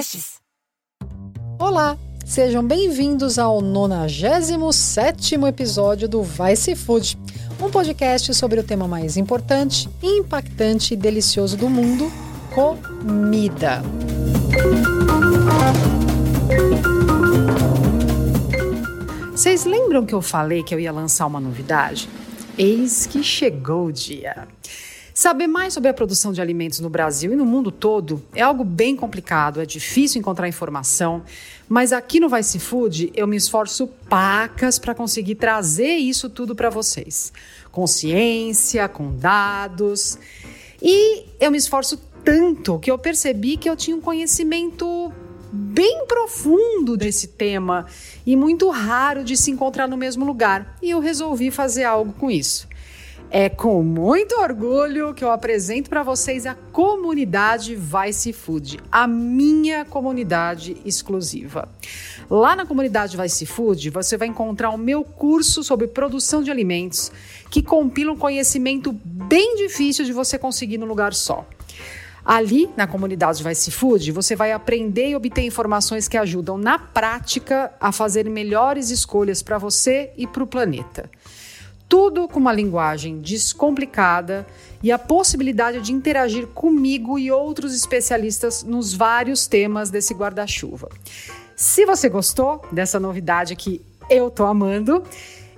podcasts. Olá, sejam bem-vindos ao 97 episódio do Vai Se Food, um podcast sobre o tema mais importante, impactante e delicioso do mundo: comida. Vocês lembram que eu falei que eu ia lançar uma novidade? Eis que chegou o dia. Saber mais sobre a produção de alimentos no Brasil e no mundo todo é algo bem complicado, é difícil encontrar informação, mas aqui no Vice Food eu me esforço pacas para conseguir trazer isso tudo para vocês. Com ciência, com dados. E eu me esforço tanto que eu percebi que eu tinha um conhecimento bem profundo desse tema e muito raro de se encontrar no mesmo lugar. E eu resolvi fazer algo com isso. É com muito orgulho que eu apresento para vocês a comunidade Vice Food, a minha comunidade exclusiva. Lá na comunidade Vice Food, você vai encontrar o meu curso sobre produção de alimentos, que compila um conhecimento bem difícil de você conseguir num lugar só. Ali, na comunidade Vice Food, você vai aprender e obter informações que ajudam na prática a fazer melhores escolhas para você e para o planeta tudo com uma linguagem descomplicada e a possibilidade de interagir comigo e outros especialistas nos vários temas desse guarda-chuva. Se você gostou dessa novidade que eu tô amando,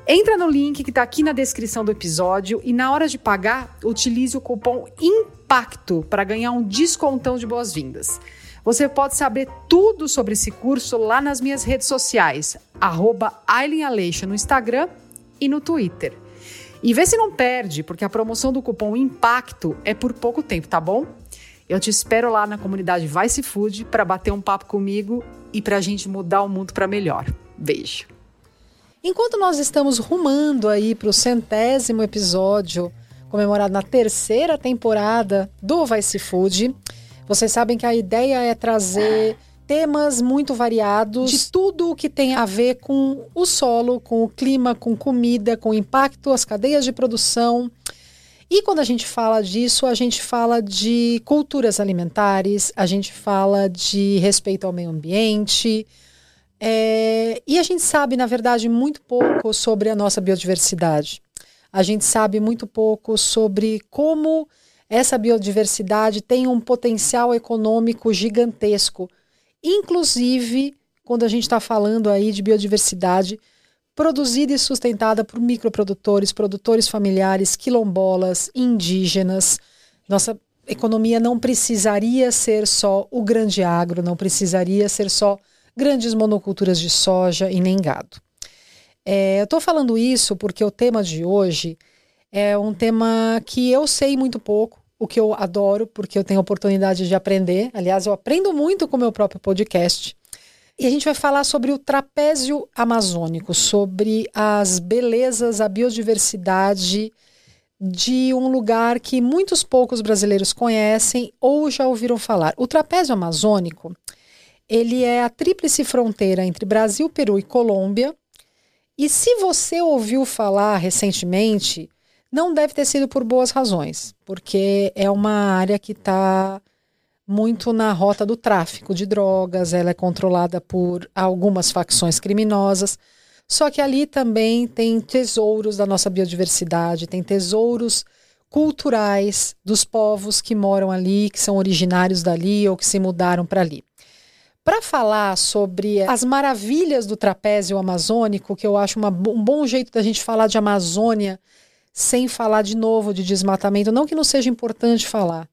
entra no link que está aqui na descrição do episódio e na hora de pagar, utilize o cupom IMPACTO para ganhar um descontão de boas-vindas. Você pode saber tudo sobre esse curso lá nas minhas redes sociais, arroba no Instagram e no Twitter. E vê se não perde, porque a promoção do cupom IMPACTO é por pouco tempo, tá bom? Eu te espero lá na comunidade Vice Food para bater um papo comigo e para a gente mudar o mundo para melhor. Beijo. Enquanto nós estamos rumando aí para o centésimo episódio, comemorado na terceira temporada do Vice Food, vocês sabem que a ideia é trazer temas muito variados de tudo o que tem a ver com o solo, com o clima, com comida, com impacto, as cadeias de produção. E quando a gente fala disso, a gente fala de culturas alimentares, a gente fala de respeito ao meio ambiente. É, e a gente sabe, na verdade, muito pouco sobre a nossa biodiversidade. A gente sabe muito pouco sobre como essa biodiversidade tem um potencial econômico gigantesco inclusive quando a gente está falando aí de biodiversidade produzida e sustentada por microprodutores, produtores familiares, quilombolas, indígenas. Nossa economia não precisaria ser só o grande agro, não precisaria ser só grandes monoculturas de soja e nem gado. É, eu estou falando isso porque o tema de hoje é um tema que eu sei muito pouco, o que eu adoro, porque eu tenho oportunidade de aprender. Aliás, eu aprendo muito com o meu próprio podcast. E a gente vai falar sobre o trapézio amazônico, sobre as belezas, a biodiversidade de um lugar que muitos poucos brasileiros conhecem ou já ouviram falar. O trapézio amazônico, ele é a tríplice fronteira entre Brasil, Peru e Colômbia. E se você ouviu falar recentemente não deve ter sido por boas razões, porque é uma área que está muito na rota do tráfico de drogas, ela é controlada por algumas facções criminosas. Só que ali também tem tesouros da nossa biodiversidade, tem tesouros culturais dos povos que moram ali, que são originários dali ou que se mudaram para ali. Para falar sobre as maravilhas do trapézio amazônico, que eu acho uma, um bom jeito da gente falar de Amazônia sem falar de novo de desmatamento. Não que não seja importante falar,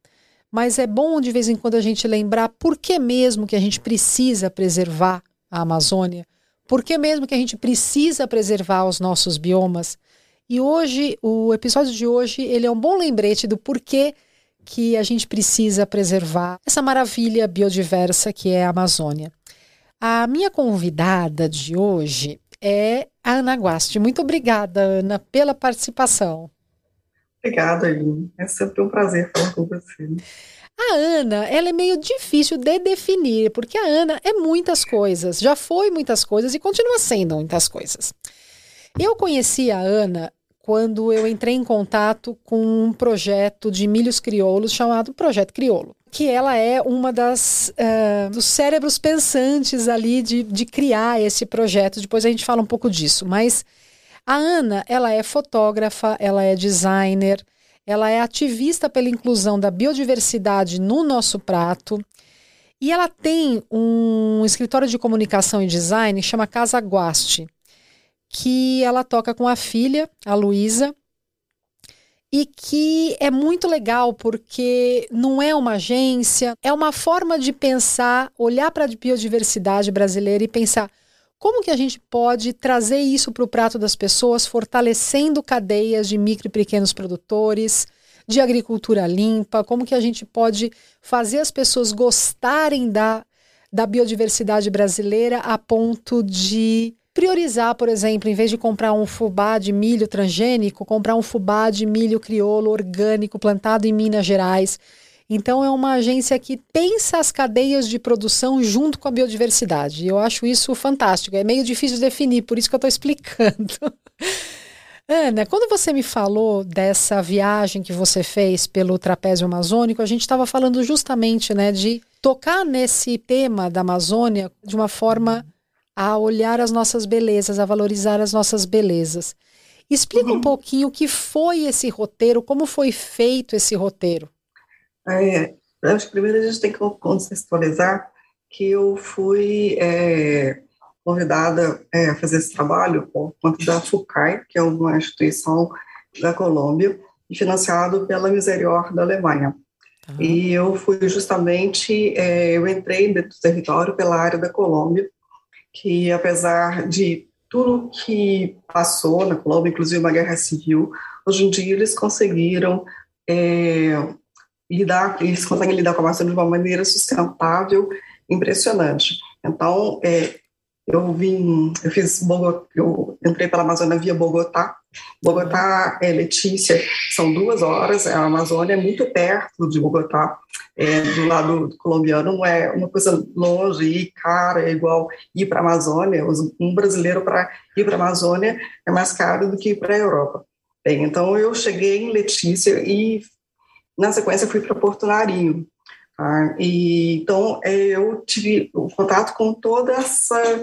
mas é bom de vez em quando a gente lembrar por que mesmo que a gente precisa preservar a Amazônia, por que mesmo que a gente precisa preservar os nossos biomas. E hoje, o episódio de hoje, ele é um bom lembrete do porquê que a gente precisa preservar essa maravilha biodiversa que é a Amazônia. A minha convidada de hoje é a Ana Guasti. Muito obrigada, Ana, pela participação. Obrigada, Aline. É sempre um prazer falar com você. A Ana, ela é meio difícil de definir, porque a Ana é muitas coisas, já foi muitas coisas e continua sendo muitas coisas. Eu conheci a Ana quando eu entrei em contato com um projeto de milhos crioulos chamado Projeto Criolo que ela é uma das uh, dos cérebros pensantes ali de, de criar esse projeto. Depois a gente fala um pouco disso. Mas a Ana, ela é fotógrafa, ela é designer, ela é ativista pela inclusão da biodiversidade no nosso prato. E ela tem um escritório de comunicação e design chama Casa Guaste, que ela toca com a filha, a Luísa, e que é muito legal porque não é uma agência, é uma forma de pensar, olhar para a biodiversidade brasileira e pensar como que a gente pode trazer isso para o prato das pessoas, fortalecendo cadeias de micro e pequenos produtores, de agricultura limpa, como que a gente pode fazer as pessoas gostarem da, da biodiversidade brasileira a ponto de priorizar, por exemplo, em vez de comprar um fubá de milho transgênico, comprar um fubá de milho crioulo orgânico plantado em Minas Gerais. Então é uma agência que pensa as cadeias de produção junto com a biodiversidade. Eu acho isso fantástico. É meio difícil de definir, por isso que eu estou explicando. Ana, quando você me falou dessa viagem que você fez pelo trapézio amazônico, a gente estava falando justamente né, de tocar nesse tema da Amazônia de uma forma a olhar as nossas belezas, a valorizar as nossas belezas. Explica uhum. um pouquinho o que foi esse roteiro, como foi feito esse roteiro. É, acho que primeiro a gente tem que contextualizar que eu fui é, convidada é, a fazer esse trabalho por conta da FUCAI, que é uma instituição da Colômbia, e financiado pela Miserior da Alemanha. Uhum. E eu fui justamente, é, eu entrei dentro do território pela área da Colômbia, que apesar de tudo que passou na Colômbia, inclusive uma guerra civil, hoje em dia eles conseguiram é, lidar, eles conseguem lidar com a Amazônia de uma maneira sustentável, impressionante. Então, é, eu vim, eu fiz Bogotá, eu entrei pela Amazônia via Bogotá. Bogotá, é, Letícia, são duas horas, a Amazônia é muito perto de Bogotá, é, do lado colombiano, não é uma coisa longe e cara, é igual ir para a Amazônia, um brasileiro para ir para a Amazônia é mais caro do que ir para a Europa. Bem, então eu cheguei em Letícia e na sequência fui para Porto Narinho, Tá? E, então, eu tive o contato com toda essa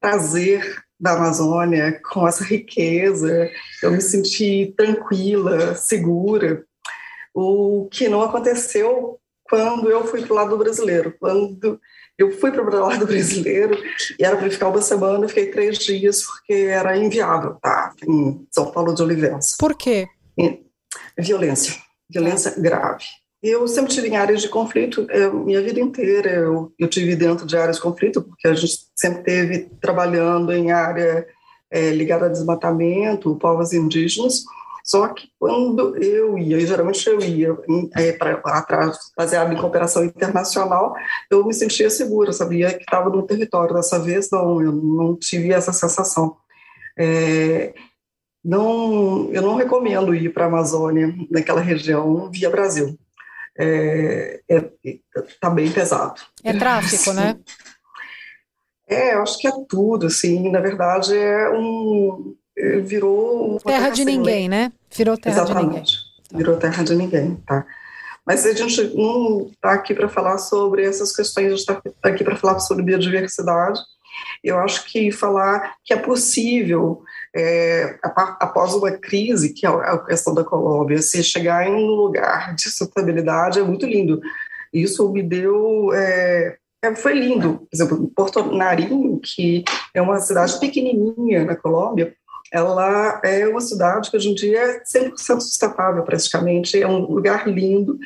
prazer da Amazônia, com essa riqueza, eu me senti tranquila, segura, o que não aconteceu quando eu fui para o lado brasileiro. Quando eu fui para o lado brasileiro e era para ficar uma semana, eu fiquei três dias porque era inviável, tá? Em São Paulo de Olivença. Por quê? Violência, violência grave. Eu sempre tive em áreas de conflito, minha vida inteira eu, eu tive dentro de áreas de conflito, porque a gente sempre teve trabalhando em área é, ligada a desmatamento, povos indígenas, só que quando eu ia, e geralmente eu ia é, para atrás, baseado em cooperação internacional, eu me sentia segura, sabia que estava no território. Dessa vez, não, eu não tive essa sensação. É, não, eu não recomendo ir para a Amazônia, naquela região, via Brasil é, é, tá bem pesado. É tráfico, né? É, eu acho que é tudo, assim, na verdade é um, é, virou... Terra de ninguém, né? Virou terra Exatamente. de ninguém. Virou terra de ninguém, tá? Mas a gente não está aqui para falar sobre essas questões, a gente está aqui para falar sobre biodiversidade. Eu acho que falar que é possível é, após uma crise, que é a questão da Colômbia, se chegar em um lugar de sustentabilidade é muito lindo. Isso me deu. É, é, foi lindo. Por exemplo, Porto Narim, que é uma cidade pequenininha na Colômbia, ela é uma cidade que hoje em dia é 100% sustentável, praticamente. É um lugar lindo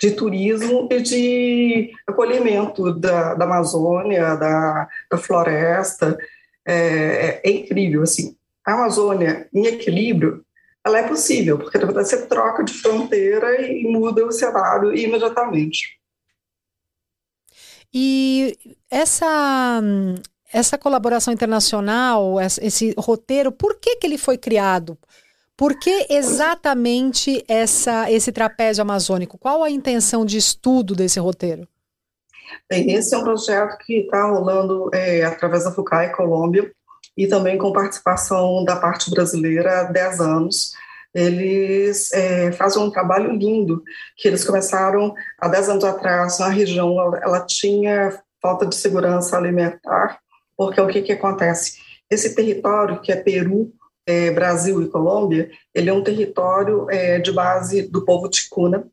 de turismo e de acolhimento da, da Amazônia, da, da floresta. É, é, é incrível, assim a Amazônia em equilíbrio, ela é possível, porque na verdade você troca de fronteira e muda o cenário imediatamente. E essa essa colaboração internacional, esse roteiro, por que, que ele foi criado? Por que exatamente essa, esse trapézio amazônico? Qual a intenção de estudo desse roteiro? Bem, esse é um projeto que está rolando é, através da FUCAI Colômbia, e também com participação da parte brasileira há 10 anos. Eles é, fazem um trabalho lindo, que eles começaram há 10 anos atrás, na região, ela, ela tinha falta de segurança alimentar, porque o que, que acontece? Esse território, que é Peru, é, Brasil e Colômbia, ele é um território é, de base do povo ticuna,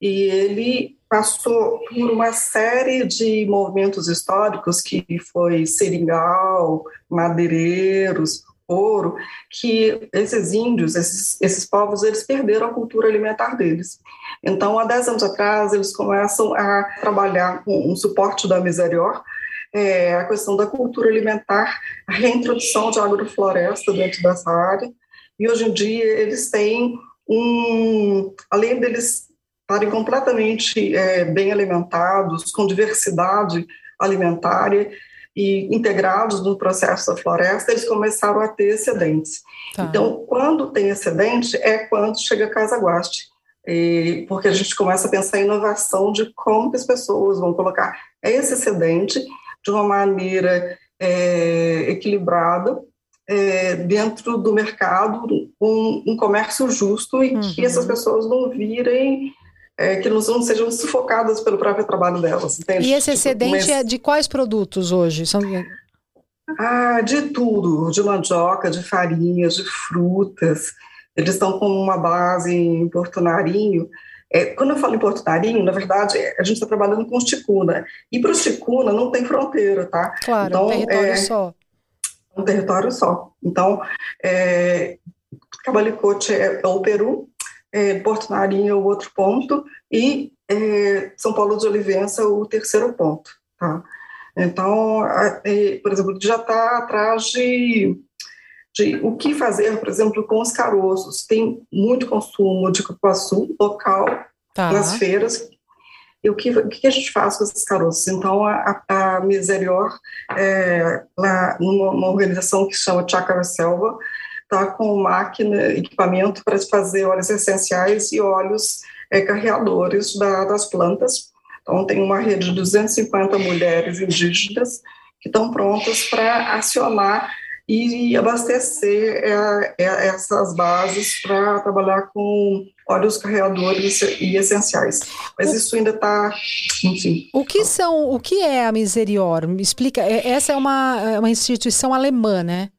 e ele passou por uma série de movimentos históricos que foi seringal, madeireiros, ouro, que esses índios, esses, esses povos, eles perderam a cultura alimentar deles. Então, há 10 anos atrás, eles começam a trabalhar com um suporte da Miserior, é, a questão da cultura alimentar, a reintrodução de agrofloresta dentro dessa área, e hoje em dia eles têm um, além deles estarem completamente é, bem alimentados, com diversidade alimentária e integrados no processo da floresta, eles começaram a ter excedentes. Tá. Então, quando tem excedente, é quando chega a Casa Guaste. E, porque a gente começa a pensar em inovação de como que as pessoas vão colocar esse excedente de uma maneira é, equilibrada é, dentro do mercado, um, um comércio justo e uhum. que essas pessoas não virem é, que não, não, sejam sufocadas pelo próprio trabalho delas. Entende? E esse tipo, excedente tipo, é de quais produtos hoje? São... Ah, de tudo, de mandioca, de farinhas, de frutas. Eles estão com uma base em Porto Narinho. É, quando eu falo em Porto Narinho, na verdade, a gente está trabalhando com os ticuna. E para os ticuna não tem fronteira, tá? Claro, então, um território é, só. Um território só. Então, é, Cabalicote é, é o Peru, é, Porto Marinho é o outro ponto, e é, São Paulo de Olivença o terceiro ponto. Tá? Então, é, por exemplo, já está atrás de, de o que fazer, por exemplo, com os caroços. Tem muito consumo de cupuaçu local tá. nas feiras, e o que, o que a gente faz com esses caroços? Então, a, a Miserior, é, lá, numa organização que chama Chácara Selva, está com máquina, equipamento para fazer óleos essenciais e óleos é, carreadores da, das plantas. Então, tem uma rede de 250 mulheres indígenas que estão prontas para acionar e abastecer é, é, essas bases para trabalhar com óleos carreadores e essenciais. Mas isso ainda está, enfim. O que são, o que é a Miserior? Me explica. É, essa é uma, é uma instituição alemã, né?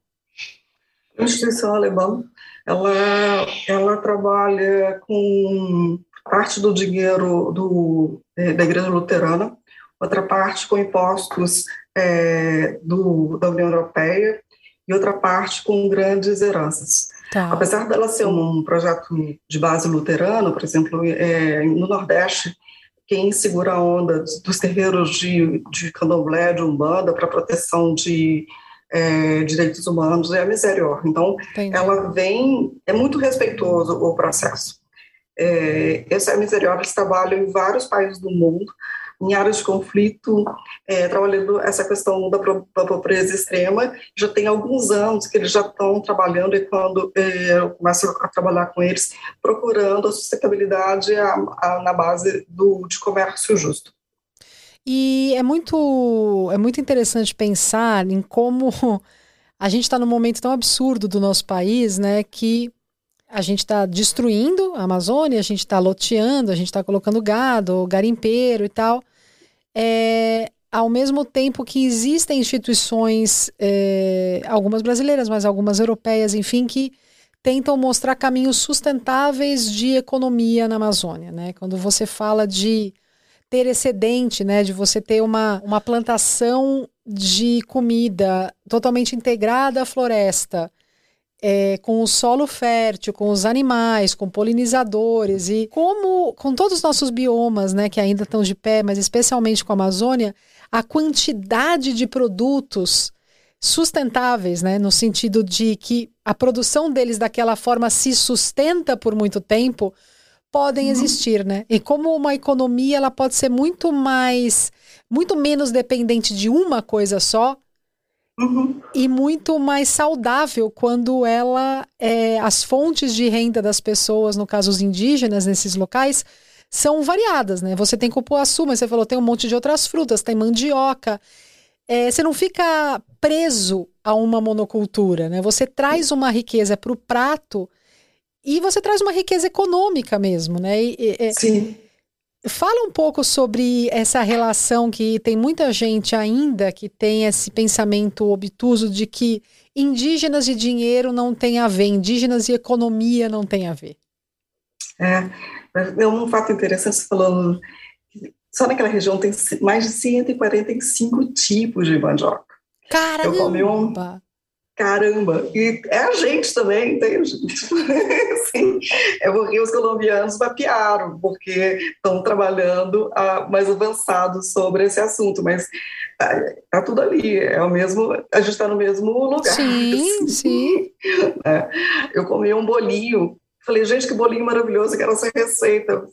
A instituição alemã, ela, ela trabalha com parte do dinheiro do, é, da Igreja Luterana, outra parte com impostos é, do, da União Europeia e outra parte com grandes heranças. Tá. Apesar dela ser um projeto de base luterana, por exemplo, é, no Nordeste, quem segura a onda dos terreiros de, de candomblé, de umbanda, para proteção de é, direitos humanos é a Miserior. Então, Entendi. ela vem, é muito respeitoso o processo. É, essa é a Miserior, eles trabalham em vários países do mundo, em áreas de conflito, é, trabalhando essa questão da, da pobreza extrema. Já tem alguns anos que eles já estão trabalhando, e quando é, eu começo a trabalhar com eles, procurando a sustentabilidade a, a, na base do, de comércio justo. E é muito, é muito interessante pensar em como a gente está num momento tão absurdo do nosso país, né, que a gente está destruindo a Amazônia, a gente está loteando, a gente está colocando gado, garimpeiro e tal. É, ao mesmo tempo que existem instituições, é, algumas brasileiras, mas algumas europeias, enfim, que tentam mostrar caminhos sustentáveis de economia na Amazônia. Né? Quando você fala de ter excedente, né? De você ter uma, uma plantação de comida totalmente integrada à floresta, é, com o solo fértil, com os animais, com polinizadores e como com todos os nossos biomas, né, que ainda estão de pé, mas especialmente com a Amazônia, a quantidade de produtos sustentáveis, né, no sentido de que a produção deles daquela forma se sustenta por muito tempo, podem uhum. existir, né? E como uma economia ela pode ser muito mais, muito menos dependente de uma coisa só uhum. e muito mais saudável quando ela, é, as fontes de renda das pessoas, no caso os indígenas nesses locais, são variadas, né? Você tem cupuaçu, mas você falou tem um monte de outras frutas, tem mandioca. é, você não fica preso a uma monocultura, né? Você traz uma riqueza para o prato e você traz uma riqueza econômica mesmo, né? E, e, Sim. Fala um pouco sobre essa relação que tem muita gente ainda que tem esse pensamento obtuso de que indígenas e dinheiro não tem a ver, indígenas e economia não tem a ver. É, é um fato interessante, você falou, só naquela região tem mais de 145 tipos de mandioca. Caramba! Eu comi um, caramba, e é a gente também, entende? assim, é porque os colombianos mapearam, porque estão trabalhando a, mais avançado sobre esse assunto, mas tá, tá, tudo ali, é o mesmo, a gente está no mesmo lugar. Sim, assim. sim. É, eu comi um bolinho, falei, gente, que bolinho maravilhoso, quero essa receita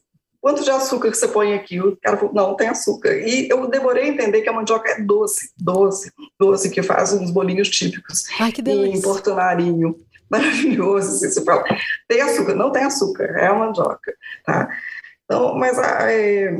quanto de açúcar que você põe aqui? O cara falou, não, tem açúcar. E eu demorei a entender que a mandioca é doce, doce, doce, que faz uns bolinhos típicos. Ai, que delícia. Em Porto Marinho. Maravilhoso, assim, você fala, tem açúcar? Não tem açúcar, é a mandioca, tá? Então, mas a, é,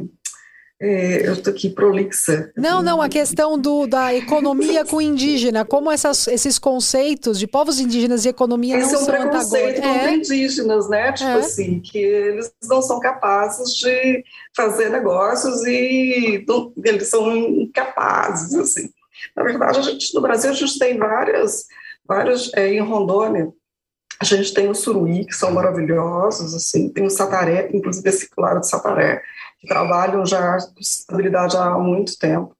é, eu estou aqui prolixa. Não, não, a questão do, da economia com indígena, como essas, esses conceitos de povos indígenas e economia Esse não é um são preconceito contra é. indígenas, né? Tipo é. assim, que eles não são capazes de fazer negócios e não, eles são incapazes, assim. Na verdade, a gente, no Brasil, a gente tem várias, várias é, em Rondônia, a gente tem os suruí, que são maravilhosos, assim, tem o sataré, inclusive esse claro de sataré, que trabalham já com estabilidade há muito tempo.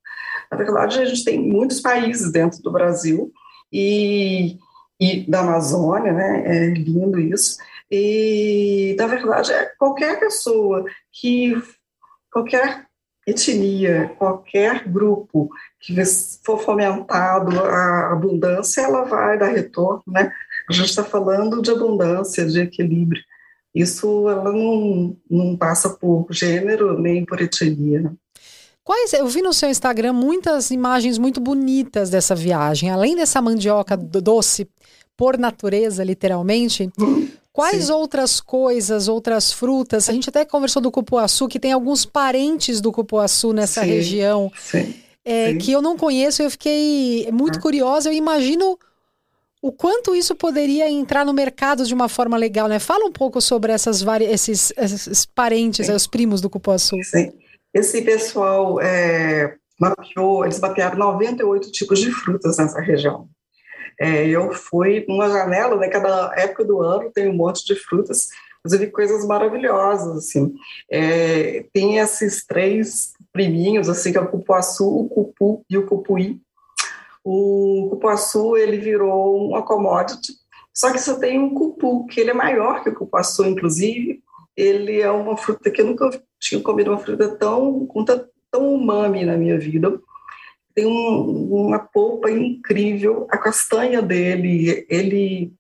Na verdade, a gente tem muitos países dentro do Brasil e, e da Amazônia, né? É lindo isso. E, na verdade, é qualquer pessoa que, qualquer etnia, qualquer grupo que for fomentado a abundância, ela vai dar retorno, né? A gente está falando de abundância, de equilíbrio isso ela não, não passa por gênero nem por etnia. Né? Quais, eu vi no seu Instagram muitas imagens muito bonitas dessa viagem. Além dessa mandioca doce por natureza, literalmente, quais Sim. outras coisas, outras frutas? A gente até conversou do cupuaçu, que tem alguns parentes do cupuaçu nessa Sim. região. Sim. É, que eu não conheço, eu fiquei muito ah. curiosa. Eu imagino o quanto isso poderia entrar no mercado de uma forma legal, né? Fala um pouco sobre essas esses, esses parentes, os primos do Cupuaçu. Sim. Esse pessoal é, mapeou, eles mapearam 98 tipos de frutas nessa região. É, eu fui numa janela, né? Cada época do ano tem um monte de frutas, inclusive coisas maravilhosas, assim. É, tem esses três priminhos, assim, que é o cupuaçu, o cupu e o cupuí, o cupuaçu ele virou uma commodity, só que só tem um cupu, que ele é maior que o cupuaçu, inclusive. Ele é uma fruta que eu nunca tinha comido uma fruta tão, tão umami na minha vida. Tem um, uma polpa incrível, a castanha dele, ele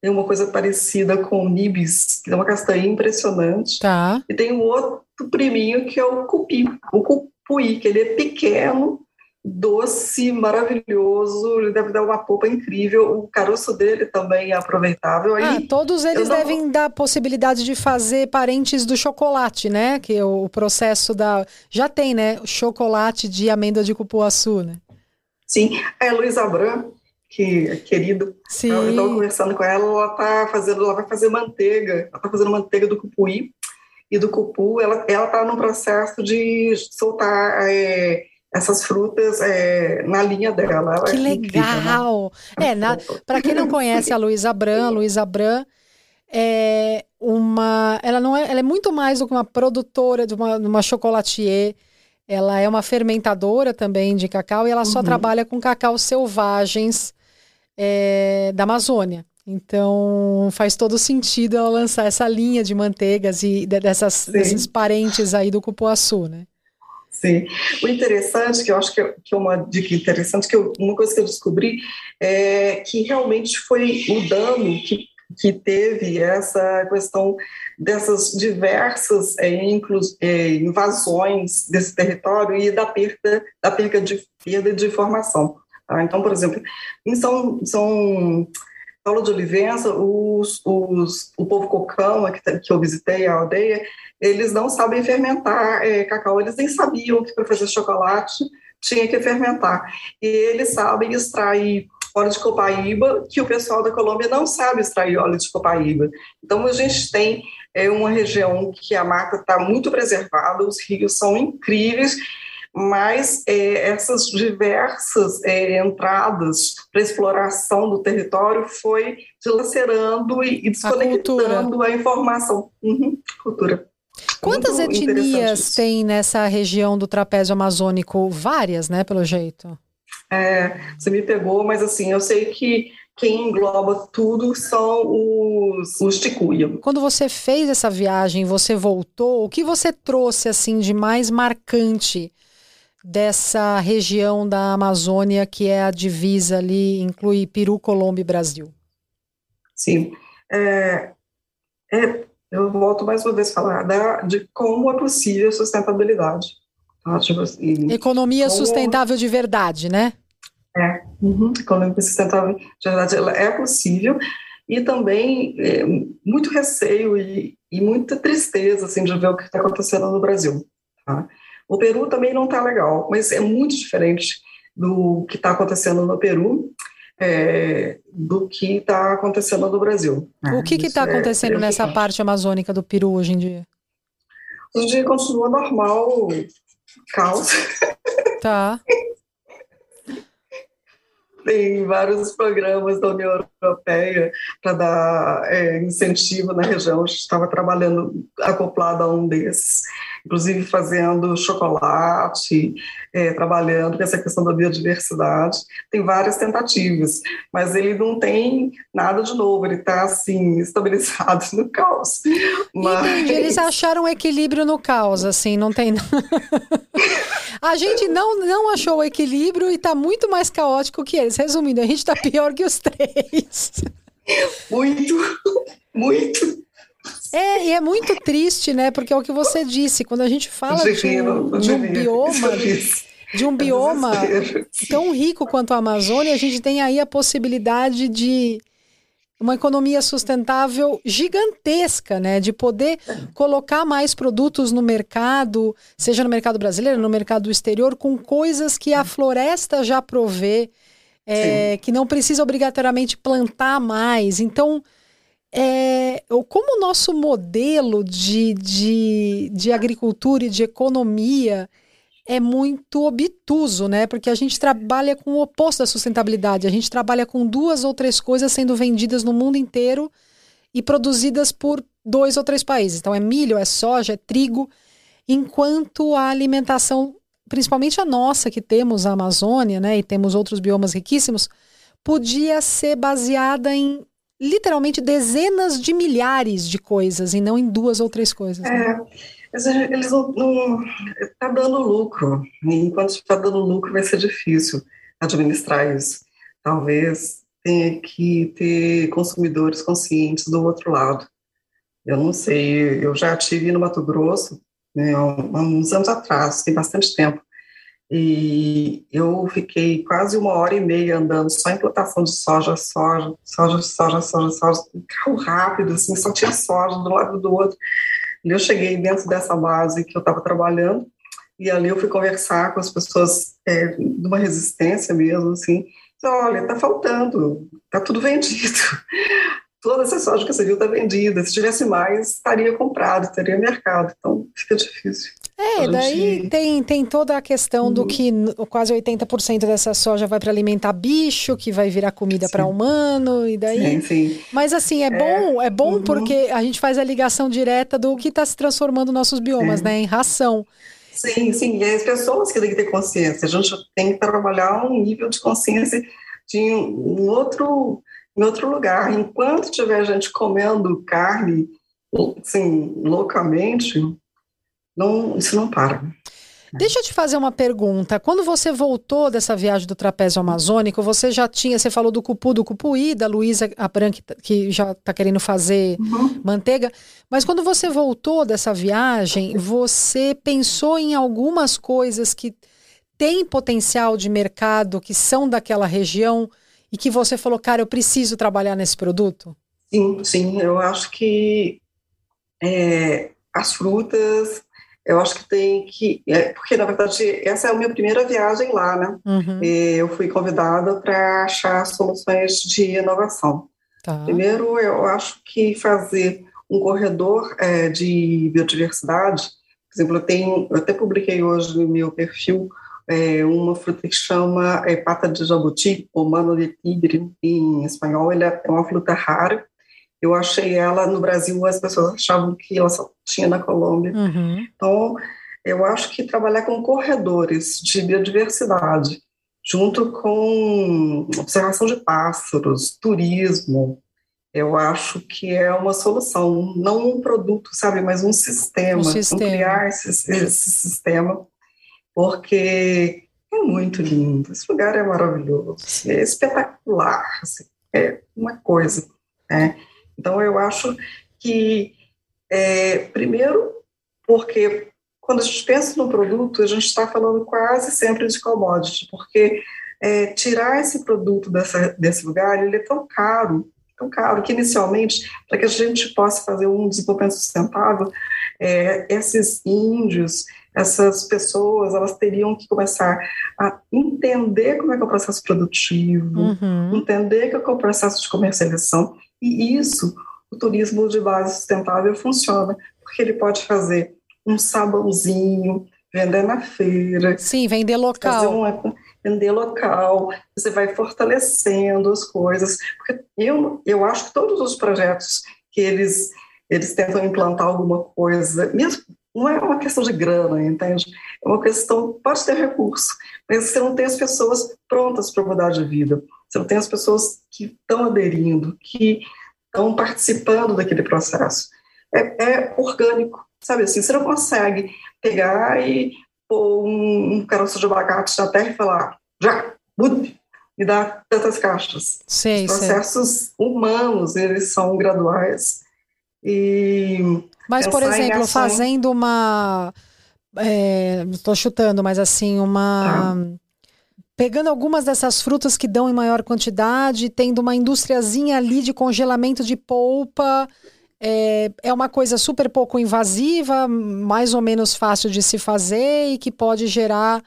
tem uma coisa parecida com o nibis, que é uma castanha impressionante. Tá. E tem um outro priminho que é o cupi, o cupuí, que ele é pequeno, doce, maravilhoso, ele deve dar uma polpa incrível, o caroço dele também é aproveitável. Aí, ah, todos eles não... devem dar possibilidade de fazer parentes do chocolate, né? Que é o processo da... Já tem, né? O chocolate de amêndoa de cupuaçu, né? Sim, é Luiz Abram, que é querido. Sim. Eu estava conversando com ela, ela tá fazendo, ela vai fazer manteiga, ela tá fazendo manteiga do cupuí e do cupu, ela ela tá no processo de soltar é, essas frutas é, na linha dela. Ela que é legal! Incrível, né? É, para quem não conhece a Luísa Bran, Luísa Bran é uma, ela não é, ela é muito mais do que uma produtora de uma, uma chocolatier. Ela é uma fermentadora também de cacau e ela só uhum. trabalha com cacau selvagens é, da Amazônia. Então faz todo sentido ela lançar essa linha de manteigas e dessas, desses parentes aí do cupuaçu, né? Sim. O interessante, que eu acho que que é uma dica interessante, que eu, uma coisa que eu descobri é que realmente foi o dano que, que teve essa questão dessas diversas é, inclus, é, invasões desse território e da perda, da perda de, perda de informação. Tá? Então, por exemplo, em São, São Paulo de Olivença, os, os, o povo cocão, que, que eu visitei a aldeia, eles não sabem fermentar é, cacau, eles nem sabiam que para fazer chocolate tinha que fermentar. E eles sabem extrair óleo de copaíba, que o pessoal da Colômbia não sabe extrair óleo de copaíba. Então, a gente tem é, uma região que a mata está muito preservada, os rios são incríveis, mas é, essas diversas é, entradas para exploração do território foi dilacerando e, e desconectando a, a informação. Uhum, cultura. Quantas Muito etnias tem nessa região do trapézio amazônico? Várias, né, pelo jeito. É, você me pegou, mas assim, eu sei que quem engloba tudo são os, os ticuia. Quando você fez essa viagem, você voltou, o que você trouxe assim de mais marcante dessa região da Amazônia que é a divisa ali, inclui Peru, Colômbia e Brasil? Sim. É, é, eu volto mais uma vez a falar da, de como é possível a sustentabilidade. Tá? Tipo assim, Economia como... sustentável de verdade, né? É, uhum, economia sustentável de verdade ela é possível e também é, muito receio e, e, muita tristeza assim, de ver o que está acontecendo no Brasil. Tá? O Peru também não está legal, mas é muito diferente do que está acontecendo no Peru é, do que está acontecendo no Brasil. O que está acontecendo é nessa parte amazônica do Peru hoje em dia? Hoje em dia continua normal, caos. Tá. Tem vários programas da União Europeia para dar é, incentivo na região. A gente estava trabalhando acoplado a um desses inclusive fazendo chocolate, é, trabalhando com essa questão da biodiversidade. Tem várias tentativas, mas ele não tem nada de novo, ele está assim, estabilizado no caos. Mas... Entendi, eles acharam um equilíbrio no caos, assim, não tem. a gente não, não achou o equilíbrio e está muito mais caótico que eles. Resumindo, a gente está pior que os três. Muito, muito. É, e é muito triste, né? Porque é o que você disse, quando a gente fala de um, de um bioma, de um bioma tão rico quanto a Amazônia, a gente tem aí a possibilidade de uma economia sustentável gigantesca, né? De poder colocar mais produtos no mercado, seja no mercado brasileiro, no mercado exterior, com coisas que a floresta já provê, é, que não precisa obrigatoriamente plantar mais. Então, é, como o nosso modelo de, de, de agricultura e de economia é muito obtuso, né? Porque a gente trabalha com o oposto da sustentabilidade. A gente trabalha com duas ou três coisas sendo vendidas no mundo inteiro e produzidas por dois ou três países. Então é milho, é soja, é trigo, enquanto a alimentação, principalmente a nossa que temos a Amazônia, né, e temos outros biomas riquíssimos, podia ser baseada em literalmente dezenas de milhares de coisas e não em duas ou três coisas. Né? É, eles não, não tá dando lucro. Enquanto está dando lucro, vai ser difícil administrar isso. Talvez tenha que ter consumidores conscientes do outro lado. Eu não sei, eu já tive no Mato Grosso, né, uns anos atrás, tem bastante tempo, e eu fiquei quase uma hora e meia andando só em plantação de soja, soja, soja, soja, soja, soja, carro rápido, assim, só tinha soja do lado do outro. E eu cheguei dentro dessa base que eu estava trabalhando, e ali eu fui conversar com as pessoas é, de uma resistência mesmo, assim, olha, está faltando, está tudo vendido. Toda essa soja que você viu está vendida. Se tivesse mais, estaria comprado, teria mercado. Então, fica difícil. É, daí tem, tem toda a questão uhum. do que quase 80% dessa soja vai para alimentar bicho, que vai virar comida para humano, e daí. Sim, sim. Mas assim, é, é bom, é bom uhum. porque a gente faz a ligação direta do que está se transformando nossos biomas, é. né? Em ração. Sim, sim. E as pessoas que têm que ter consciência. A gente tem que trabalhar um nível de consciência de um outro, em outro lugar. Enquanto tiver gente comendo carne, assim, loucamente, não, isso não para. Deixa eu te fazer uma pergunta. Quando você voltou dessa viagem do trapézio amazônico, você já tinha, você falou do cupu, do cupuí, da Luísa Abran, que, que já está querendo fazer uhum. manteiga, mas quando você voltou dessa viagem, você pensou em algumas coisas que têm potencial de mercado, que são daquela região, e que você falou, cara, eu preciso trabalhar nesse produto? Sim, sim, eu acho que é, as frutas eu acho que tem que. É, porque, na verdade, essa é a minha primeira viagem lá, né? Uhum. eu fui convidada para achar soluções de inovação. Tá. Primeiro, eu acho que fazer um corredor é, de biodiversidade, por exemplo, eu, tenho, eu até publiquei hoje no meu perfil é, uma fruta que chama é, pata de jabuti, ou mano de tigre em espanhol, ela é uma fruta rara, eu achei ela no Brasil, as pessoas achavam que ela só tinha na Colômbia. Uhum. Então, eu acho que trabalhar com corredores de biodiversidade, junto com observação de pássaros, turismo, eu acho que é uma solução, não um produto, sabe, mas um sistema, um sistema. criar esse, esse sistema, porque é muito lindo, esse lugar é maravilhoso, é espetacular, assim, é uma coisa, né? Então, eu acho que, é, primeiro, porque quando a gente pensa no produto, a gente está falando quase sempre de commodity, porque é, tirar esse produto dessa, desse lugar, ele é tão caro, tão caro, que inicialmente, para que a gente possa fazer um desenvolvimento sustentável, é, esses índios, essas pessoas, elas teriam que começar a entender como é que é o processo produtivo, uhum. entender como é o processo de comercialização, e isso, o turismo de base sustentável funciona, porque ele pode fazer um sabãozinho, vender na feira. Sim, vender local. Uma, vender local, você vai fortalecendo as coisas. Porque eu, eu acho que todos os projetos que eles, eles tentam implantar alguma coisa, mesmo não é uma questão de grana, entende? É uma questão, pode ter recurso, mas você não tem as pessoas prontas para mudar de vida. Você não tem as pessoas que estão aderindo, que estão participando daquele processo. É, é, orgânico, sabe assim? Você não consegue pegar e pôr um, um caroço de abacate na terra e falar, já, mude, me dá tantas caixas. Sei, Os processos sei. humanos, eles são graduais. E mas, por exemplo, fazendo uma. Estou é, chutando, mas assim, uma. Ah pegando algumas dessas frutas que dão em maior quantidade, tendo uma indústriazinha ali de congelamento de polpa. É, é uma coisa super pouco invasiva, mais ou menos fácil de se fazer e que pode gerar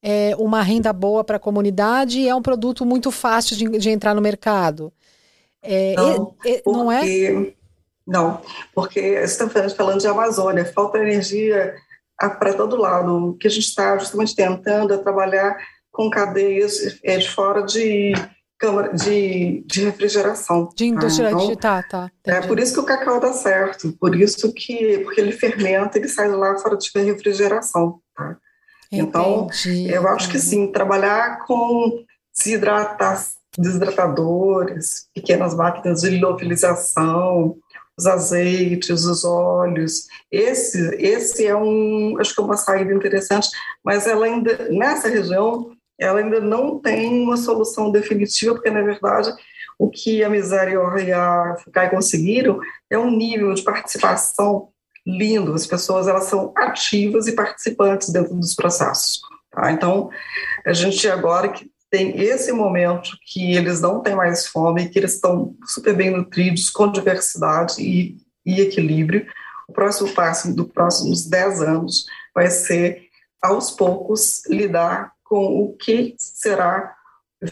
é, uma renda boa para a comunidade e é um produto muito fácil de, de entrar no mercado. É, não, e, porque, não é? Não, porque estamos falando de Amazônia, falta energia para todo lado. O que a gente está justamente tentando é trabalhar com cadeias é, de fora de câmara de, de refrigeração. De indústria, tá? Então, tá, tá. É por isso que o cacau dá certo, por isso que, porque ele fermenta, ele sai lá fora de refrigeração, tá? Então, eu acho que sim, trabalhar com desidratadores, pequenas máquinas de liofilização, os azeites, os óleos. Esse, esse é um, acho que é uma saída interessante, mas ela ainda nessa região ela ainda não tem uma solução definitiva, porque, na verdade, o que a Miséria e a FUCAI conseguiram é um nível de participação lindo. As pessoas elas são ativas e participantes dentro dos processos. Tá? Então, a gente agora que tem esse momento que eles não têm mais fome, que eles estão super bem nutridos, com diversidade e, e equilíbrio, o próximo passo dos próximos 10 anos vai ser, aos poucos, lidar com o que será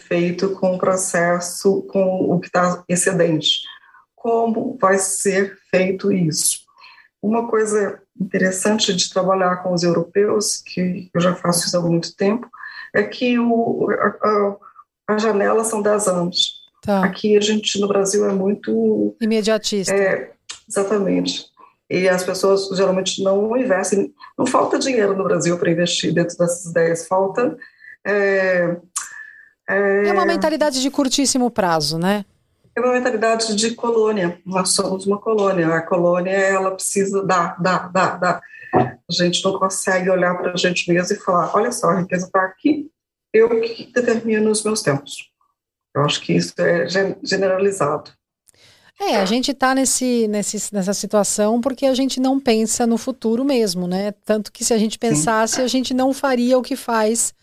feito com o processo, com o que está excedente. Como vai ser feito isso? Uma coisa interessante de trabalhar com os europeus, que eu já faço isso há muito tempo, é que o, a, a janela são 10 anos. Tá. Aqui a gente no Brasil é muito imediatista. É, exatamente e as pessoas geralmente não investem. Não falta dinheiro no Brasil para investir dentro dessas ideias, falta. É, é, é, uma mentalidade de curtíssimo prazo, né? É uma mentalidade de colônia. Nós somos uma colônia. A colônia, ela precisa dar, dar, dar, dar. A gente não consegue olhar para a gente mesmo e falar: olha só, a riqueza está aqui, eu que determino os meus tempos. Eu acho que isso é generalizado. É, a gente está nesse, nesse, nessa situação porque a gente não pensa no futuro mesmo, né? Tanto que se a gente pensasse, a gente não faria o que faz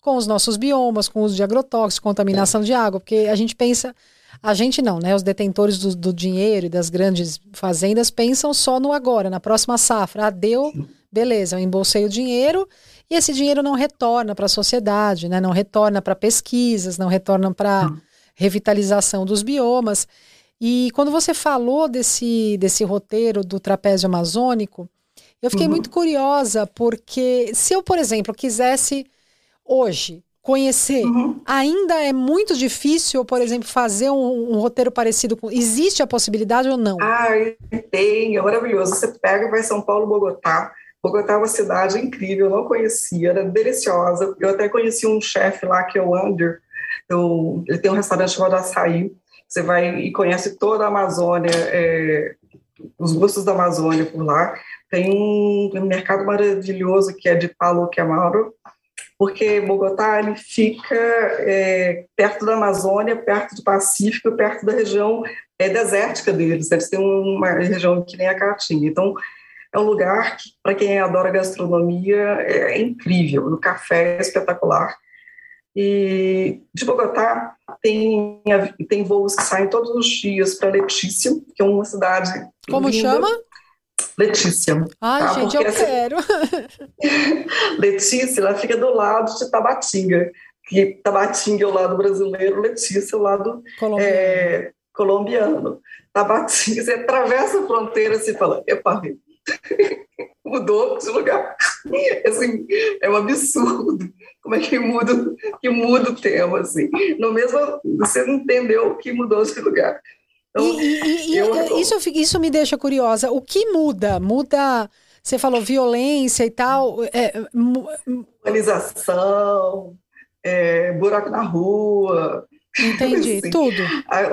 com os nossos biomas, com o uso de agrotóxicos, contaminação de água, porque a gente pensa, a gente não, né? Os detentores do, do dinheiro e das grandes fazendas pensam só no agora, na próxima safra. Ah, deu, beleza, eu embolsei o dinheiro e esse dinheiro não retorna para a sociedade, né? não retorna para pesquisas, não retorna para revitalização dos biomas. E quando você falou desse, desse roteiro do trapézio amazônico, eu fiquei uhum. muito curiosa, porque se eu, por exemplo, quisesse hoje conhecer, uhum. ainda é muito difícil, por exemplo, fazer um, um, roteiro parecido com. Existe a possibilidade ou não? Ah, tem, é maravilhoso. Você pega e vai São Paulo, Bogotá. Bogotá é uma cidade incrível, eu não conhecia, era deliciosa. Eu até conheci um chefe lá que é o Under, eu, ele tem um restaurante chamado Açaí. Você vai e conhece toda a Amazônia, é, os gostos da Amazônia por lá. Tem um, mercado maravilhoso que é de Palo Quemaro, porque Bogotá ele fica é, perto da Amazônia, perto do Pacífico, perto da região é, desértica deles. Eles têm uma região que nem a Caatinga. Então, é um lugar que, para quem adora gastronomia, é incrível. O café é espetacular. E de Bogotá tem, tem voos que saem todos os dias para Letícia, que é uma cidade. Como linda. chama? Letícia. Ai, tá? gente, Porque eu essa... quero. Letícia, ela fica do lado de Tabatinga. Que Tabatinga é o lado brasileiro, Letícia é o lado colombiano. É, colombiano. Tabatinga, você atravessa a fronteira e fala, epa, mudou de lugar. Assim, é um absurdo. Como é que muda, que muda o tema, assim. No mesmo, você não entendeu que mudou de lugar. Então, e, e, eu... isso, isso me deixa curiosa. O que muda? Muda. Você falou violência e tal. É, Humanização, é, buraco na rua. Entendi, assim, tudo.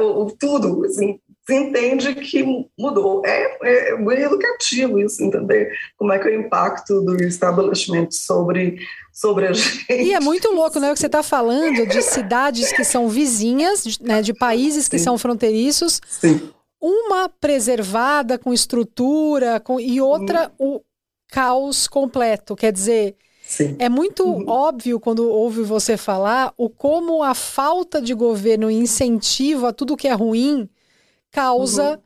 o, o, tudo, assim, se entende que mudou. É, é muito educativo isso, entender como é que é o impacto do estabelecimento sobre, sobre a gente. E é muito louco, né, o que você está falando de cidades que são vizinhas, né, de países que Sim. são fronteiriços. Sim. Uma preservada com estrutura com, e outra hum. o caos completo. Quer dizer, Sim. É muito uhum. óbvio quando ouve você falar o como a falta de governo incentiva a tudo que é ruim causa uhum.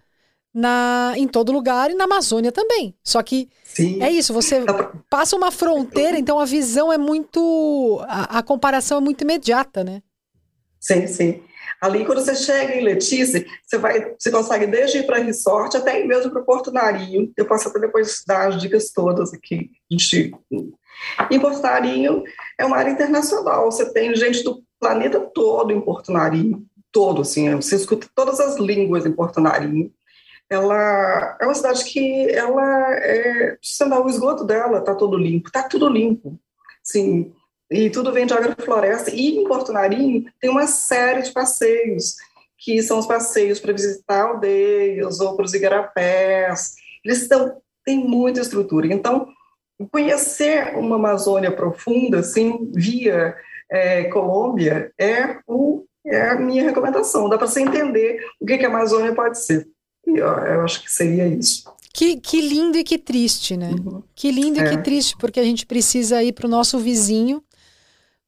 na, em todo lugar e na Amazônia também. Só que Sim. é isso, você passa uma fronteira, então a visão é muito. A, a comparação é muito imediata, né? Sim, sim. Ali, quando você chega em Letícia, você, vai, você consegue desde ir para resort até ir mesmo para Porto Narinho. Eu posso até depois dar as dicas todas aqui. De... Em Porto Narinho é uma área internacional. Você tem gente do planeta todo em Porto Narinho todo, assim, você escuta todas as línguas em Porto Narinho. Ela é uma cidade que ela é, o esgoto dela está todo limpo, está tudo limpo, sim, e tudo vem de agrofloresta. E em Porto Narinho tem uma série de passeios, que são os passeios para visitar aldeias ou para os igarapés. Eles estão, têm muita estrutura. Então, conhecer uma Amazônia profunda, assim, via é, Colômbia, é o é a minha recomendação. Dá para você entender o que, que a Amazônia pode ser. E ó, eu acho que seria isso. Que, que lindo e que triste, né? Uhum. Que lindo é. e que triste, porque a gente precisa ir para o nosso vizinho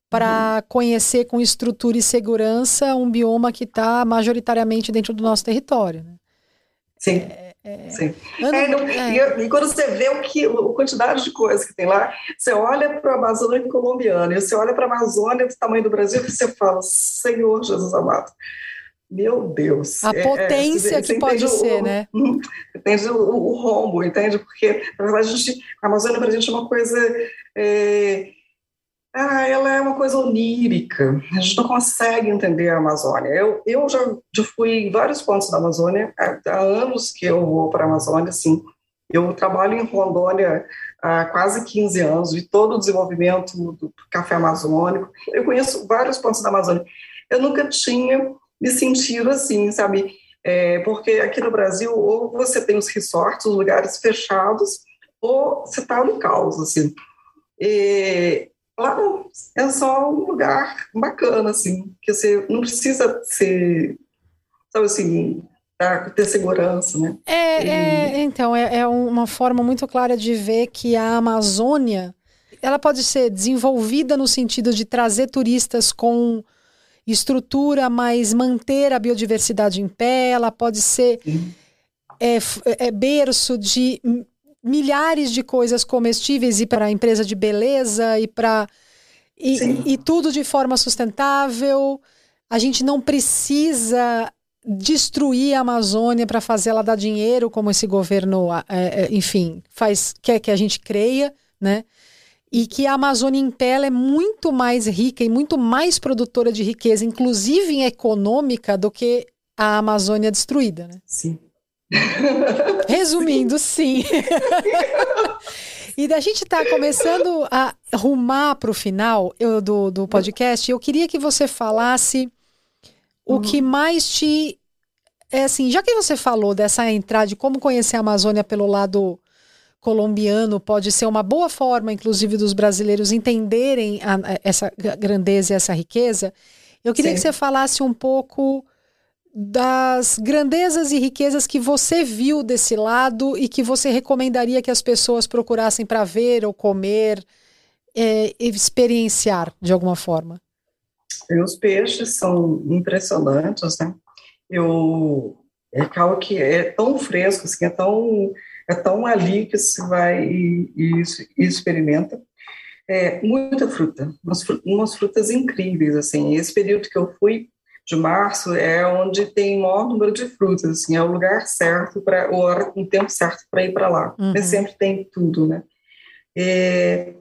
para uhum. conhecer com estrutura e segurança um bioma que está majoritariamente dentro do nosso território. Né? Sim. É, é, Sim. É, não, é. E, e, quando você vê o que, a quantidade de coisas que tem lá, você olha para a Amazônia colombiana e você olha para a Amazônia do tamanho do Brasil e você fala, Senhor Jesus amado, meu Deus. A é, potência é, você, que pode ser, o, né? Entende o, o, rombo, entende? Porque, na verdade, a, gente, a Amazônia para a gente é uma coisa ah, ela é uma coisa onírica, a gente não consegue entender a Amazônia. Eu, eu já, fui em vários pontos da Amazônia, há, há anos que eu vou para a Amazônia, assim, eu trabalho em Rondônia há quase 15 anos, vi todo o desenvolvimento do café amazônico, eu conheço vários pontos da Amazônia. Eu nunca tinha me sentido assim, sabe? É, porque aqui no Brasil, ou você tem os resorts, os lugares fechados, ou você está no caos, assim. E, Lá não, é só um lugar bacana, assim, que você não precisa ser, sabe assim, ter segurança, né? É, e... é então, é, é, uma forma muito clara de ver que a Amazônia, ela pode ser desenvolvida no sentido de trazer turistas com estrutura, mas manter a biodiversidade em pé, ela pode ser é, é berço de milhares de coisas comestíveis e para a empresa de beleza e para e, e, tudo de forma sustentável. A gente não precisa destruir a Amazônia para fazer ela dar dinheiro, como esse governo, é, é, enfim, faz quer que a gente creia, né? E que a Amazônia em pé é muito mais rica e muito mais produtora de riqueza, inclusive econômica, do que a Amazônia destruída, né? Sim. Resumindo, sim. e a gente está começando a rumar para o final eu, do, do podcast. Eu queria que você falasse o uhum. que mais te. É assim, já que você falou dessa entrada de como conhecer a Amazônia pelo lado colombiano, pode ser uma boa forma, inclusive, dos brasileiros entenderem a, a, essa grandeza e essa riqueza. Eu queria Sim. que você falasse um pouco das grandezas e riquezas que você viu desse lado e que você recomendaria que as pessoas procurassem para ver ou comer, é, experienciar de alguma forma? Os peixes são impressionantes, né? Eu é algo que é tão fresco, assim, é tão é tão ali que se vai e, e, e experimenta. É, muita fruta, umas frutas incríveis, assim. Esse período que eu fui, de março é onde tem maior número de frutas, assim, é o lugar certo para o hora, o tempo certo para ir para lá. Uhum. sempre tem tudo, né? É,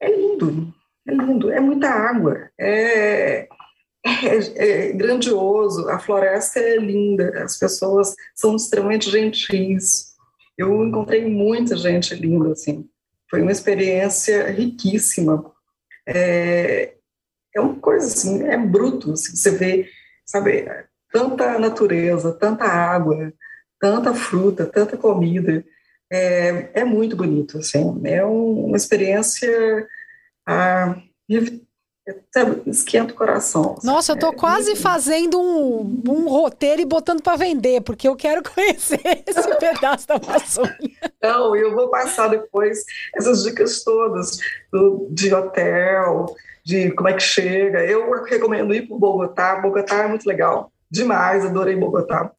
é, lindo, é lindo, é muita água, é, é, é, grandioso, a floresta é linda, as pessoas são extremamente gentis. Eu encontrei muita gente linda, assim. Foi uma experiência riquíssima. É, é uma coisa assim, é bruto, assim, você vê, sabe, tanta natureza, tanta água, tanta fruta, tanta comida, é, é muito bonito, assim, é uma experiência, ah, esquenta o coração. Nossa, eu tô é, quase fazendo um, um roteiro e botando para vender, porque eu quero conhecer esse pedaço da Amazônia. Não, eu vou passar depois essas dicas todas do, de hotel, de como é que chega. Eu recomendo ir para Bogotá. Bogotá é muito legal, demais, adorei Bogotá.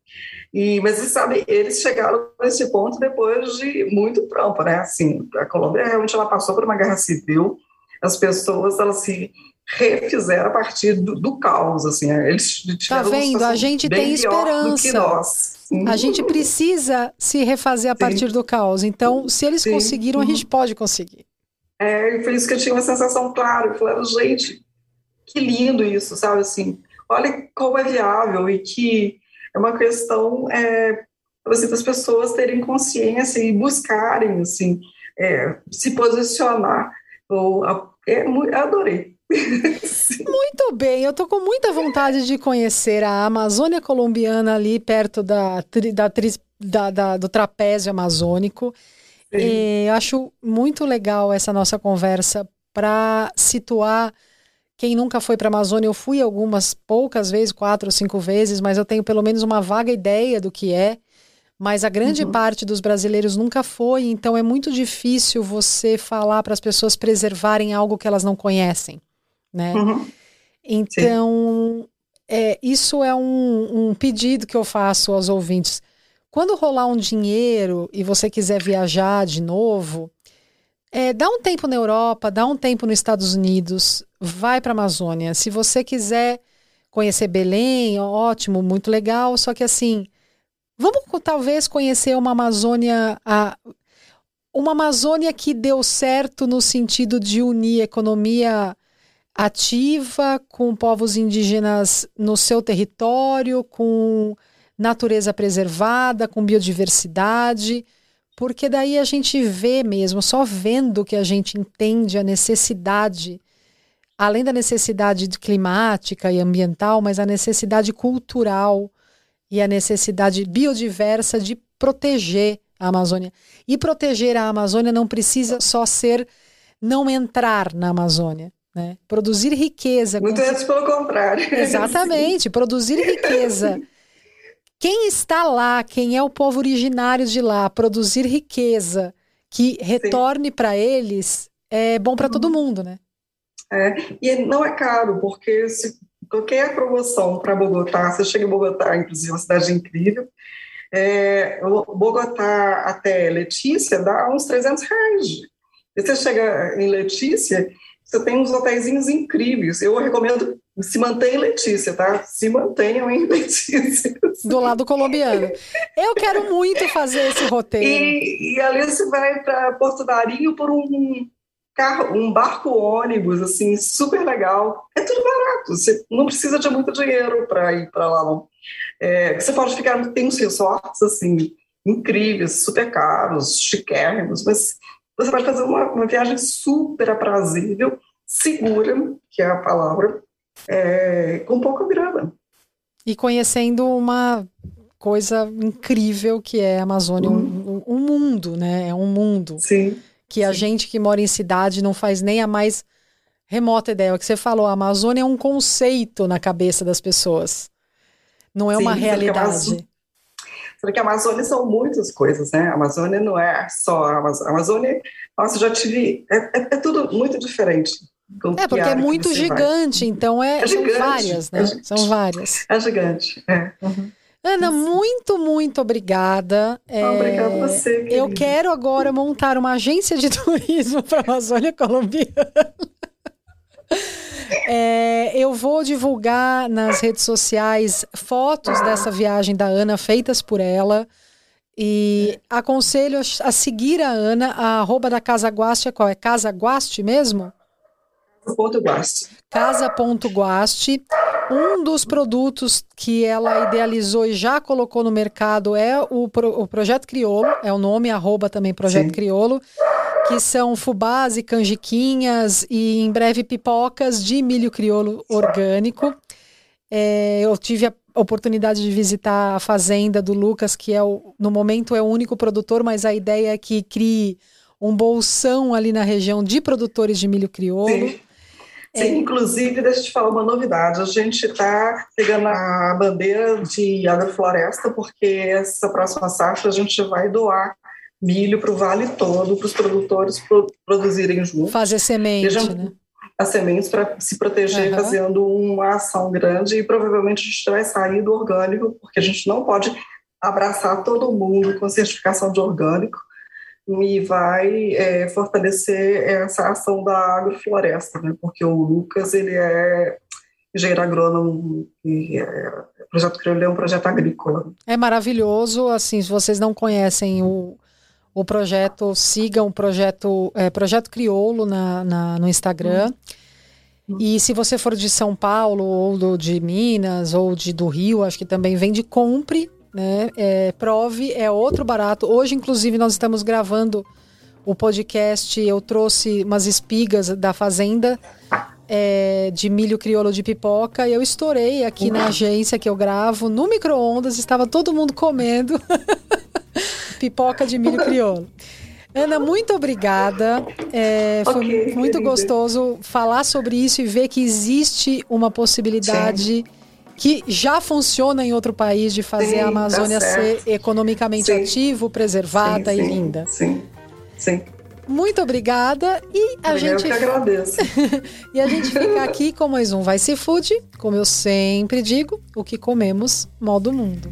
E, mas você sabe, eles chegaram nesse ponto depois de muito trampo, né? Assim, a Colômbia realmente ela passou por uma guerra civil. As pessoas elas se refizeram a partir do, do caos, assim. Eles tá vendo? A gente tem esperança. A gente precisa se refazer a Sim. partir do caos. Então, se eles Sim. conseguiram, a gente uhum. pode conseguir. É, por isso que eu tinha uma sensação clara. Eu falei, gente, que lindo isso, sabe? Assim, olha como é viável e que é uma questão é, assim, das pessoas terem consciência e buscarem, assim, é, se posicionar. Eu, é, adorei. Muito bem, eu tô com muita vontade de conhecer a Amazônia colombiana ali perto da, da, da, da do trapézio amazônico. E acho muito legal essa nossa conversa para situar quem nunca foi para a Amazônia. Eu fui algumas poucas vezes, quatro ou cinco vezes, mas eu tenho pelo menos uma vaga ideia do que é. Mas a grande uhum. parte dos brasileiros nunca foi, então é muito difícil você falar para as pessoas preservarem algo que elas não conhecem, né? Uhum. Então, é, isso é um, um pedido que eu faço aos ouvintes quando rolar um dinheiro e você quiser viajar de novo, é, dá um tempo na Europa, dá um tempo nos Estados Unidos, vai para a Amazônia. Se você quiser conhecer Belém, ótimo, muito legal. Só que assim, vamos talvez conhecer uma Amazônia, a, uma Amazônia que deu certo no sentido de unir economia ativa com povos indígenas no seu território, com natureza preservada, com biodiversidade, porque daí a gente vê mesmo, só vendo que a gente entende a necessidade, além da necessidade climática e ambiental, mas a necessidade cultural e a necessidade biodiversa de proteger a Amazônia. E proteger a Amazônia não precisa só ser não entrar na Amazônia. Né? Produzir riqueza. Muito antes pelo contrário. Exatamente, produzir riqueza quem está lá, quem é o povo originário de lá, produzir riqueza que retorne para eles, é bom para uhum. todo mundo, né? É, e não é caro, porque se qualquer promoção para Bogotá, você chega em Bogotá, inclusive, é uma cidade incrível, É, Bogotá até Letícia dá uns 300 reais. E você chega em Letícia, você tem uns hotéis incríveis. Eu recomendo se mantenha em Letícia, tá? Se mantenham em Letícia. Do lado colombiano. Eu quero muito fazer esse roteiro. E, e ali você vai para Porto Darinho por um carro, um barco ônibus, assim, super legal. É tudo barato. Você não precisa de muito dinheiro para ir para lá, não. É, você pode ficar, tem uns resorts, assim, incríveis, super caros, chiquérrimos, mas você pode fazer uma, uma viagem super aprazível, segura, que é a palavra, é, com pouca grana. E conhecendo uma coisa incrível que é a Amazônia, uhum. um, um, mundo, né? É um mundo. Sim. Que a gente que mora em cidade não faz nem a mais remota ideia. É o que você falou, a Amazônia é um conceito na cabeça das pessoas. Não é Sim, uma realidade. Porque a Amazônia são muitas coisas, né? A Amazônia não é só a Amazônia. A Amazônia, nossa, já tive. É, é, é tudo muito diferente. É, porque é muito gigante, vai. então é, é gigante, são várias, né? É são várias. É gigante, é. Uhum. Ana, muito, muito obrigada. É, obrigada a você. Querida. Eu quero agora montar uma agência de turismo para a Amazônia Colombiana. É, eu vou divulgar nas redes sociais fotos dessa viagem da Ana feitas por ela. E aconselho a seguir a Ana, a arroba da Casa Guaste é qual? É Casa Guaste mesmo? Casa.guaste. Casa.guaste. Um dos produtos que ela idealizou e já colocou no mercado é o, o Projeto Criolo, é o nome, arroba também Projeto Sim. Criolo que são fubás e canjiquinhas e em breve pipocas de milho crioulo orgânico. É, eu tive a oportunidade de visitar a fazenda do Lucas, que é o, no momento é o único produtor, mas a ideia é que crie um bolsão ali na região de produtores de milho crioulo. Sim. Sim, é. inclusive, deixa eu te falar uma novidade. A gente está pegando a bandeira de agrofloresta, porque essa próxima safra a gente vai doar milho para o vale todo, para os produtores pro, produzirem juntos. Fazer semente, Vejam, né? As sementes para se proteger, uhum. fazendo uma ação grande e provavelmente a gente vai sair do orgânico, porque a gente não pode abraçar todo mundo com certificação de orgânico e vai é, fortalecer essa ação da agrofloresta, né? Porque o Lucas ele é engenheiro agrônomo e é, o projeto Crioulo é um projeto agrícola. É maravilhoso, assim, se vocês não conhecem o o projeto, sigam o projeto, é, projeto Criolo na, na, no Instagram. Uhum. E se você for de São Paulo, ou do, de Minas, ou de, do Rio, acho que também vende, compre, né? É, prove, é outro barato. Hoje, inclusive, nós estamos gravando o podcast. Eu trouxe umas espigas da fazenda é, de milho crioulo de pipoca. E eu estourei aqui uhum. na agência que eu gravo, no micro-ondas, estava todo mundo comendo. pipoca de milho crioulo. Ana, muito obrigada. É, foi okay, muito querida. gostoso falar sobre isso e ver que existe uma possibilidade sim. Que já funciona em outro país de fazer sim, a Amazônia tá ser economicamente sim. ativo, preservada e linda. Sim, sim. Muito obrigada e a eu gente. Eu que agradeço. e a gente fica aqui com mais um Vai Se Food, como eu sempre digo, o que comemos, modo mundo.